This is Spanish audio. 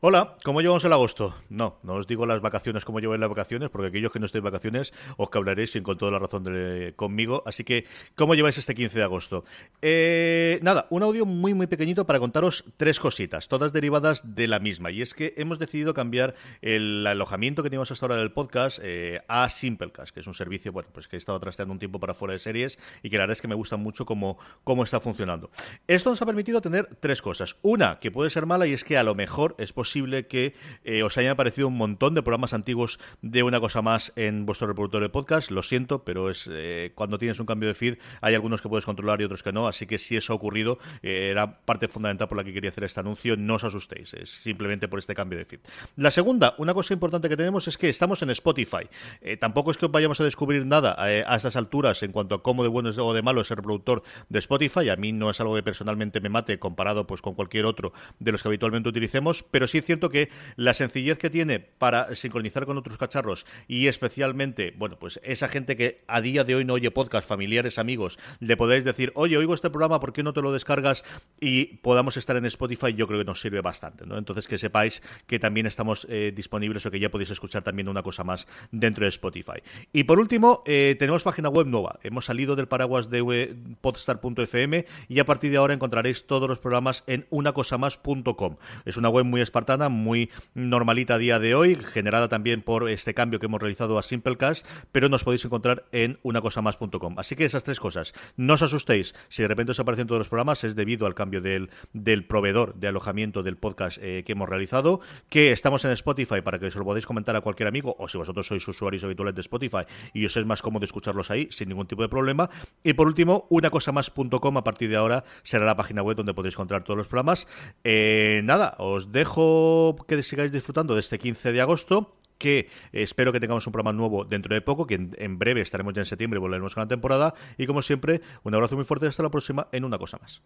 Hola, ¿cómo llevamos el agosto? No, no os digo las vacaciones como lleváis las vacaciones, porque aquellos que no estéis vacaciones os cablaréis sin con toda la razón de, conmigo. Así que, ¿cómo lleváis este 15 de agosto? Eh, nada, un audio muy muy pequeñito para contaros tres cositas, todas derivadas de la misma. Y es que hemos decidido cambiar el alojamiento que teníamos hasta ahora del podcast eh, a Simplecast, que es un servicio, bueno, pues que he estado trasteando un tiempo para fuera de series y que la verdad es que me gusta mucho cómo, cómo está funcionando. Esto nos ha permitido tener tres cosas. Una, que puede ser mala y es que a lo mejor es posible posible que eh, os hayan aparecido un montón de programas antiguos de una cosa más en vuestro reproductor de podcast. Lo siento, pero es eh, cuando tienes un cambio de feed hay algunos que puedes controlar y otros que no. Así que si eso ha ocurrido, eh, era parte fundamental por la que quería hacer este anuncio. No os asustéis, es simplemente por este cambio de feed. La segunda, una cosa importante que tenemos es que estamos en Spotify. tampoco es que vayamos a descubrir nada a estas alturas en cuanto a cómo de bueno o de malo es el reproductor de Spotify. A mí no es algo que personalmente me mate comparado pues con cualquier otro de los que habitualmente utilicemos, pero sí sí siento que la sencillez que tiene para sincronizar con otros cacharros y especialmente, bueno, pues esa gente que a día de hoy no oye podcast, familiares, amigos, le podéis decir, oye, oigo este programa, ¿por qué no te lo descargas? Y podamos estar en Spotify, yo creo que nos sirve bastante, ¿no? Entonces que sepáis que también estamos eh, disponibles o que ya podéis escuchar también una cosa más dentro de Spotify. Y por último, eh, tenemos página web nueva. Hemos salido del paraguas de podstar.fm y a partir de ahora encontraréis todos los programas en unacosamás.com. Es una web muy espartada muy normalita a día de hoy, generada también por este cambio que hemos realizado a Simplecast, pero nos podéis encontrar en unacosamás.com. Así que esas tres cosas. No os asustéis, si de repente os aparecen todos los programas, es debido al cambio del, del proveedor de alojamiento del podcast eh, que hemos realizado, que estamos en Spotify para que os lo podáis comentar a cualquier amigo, o si vosotros sois usuarios habituales de Spotify y os es más cómodo escucharlos ahí sin ningún tipo de problema. Y por último, unacosamás.com a partir de ahora será la página web donde podéis encontrar todos los programas. Eh, nada, os dejo que sigáis disfrutando de este 15 de agosto que espero que tengamos un programa nuevo dentro de poco, que en, breve estaremos ya en septiembre y volveremos con la temporada. Y como siempre, un abrazo muy fuerte hasta la próxima en una cosa más.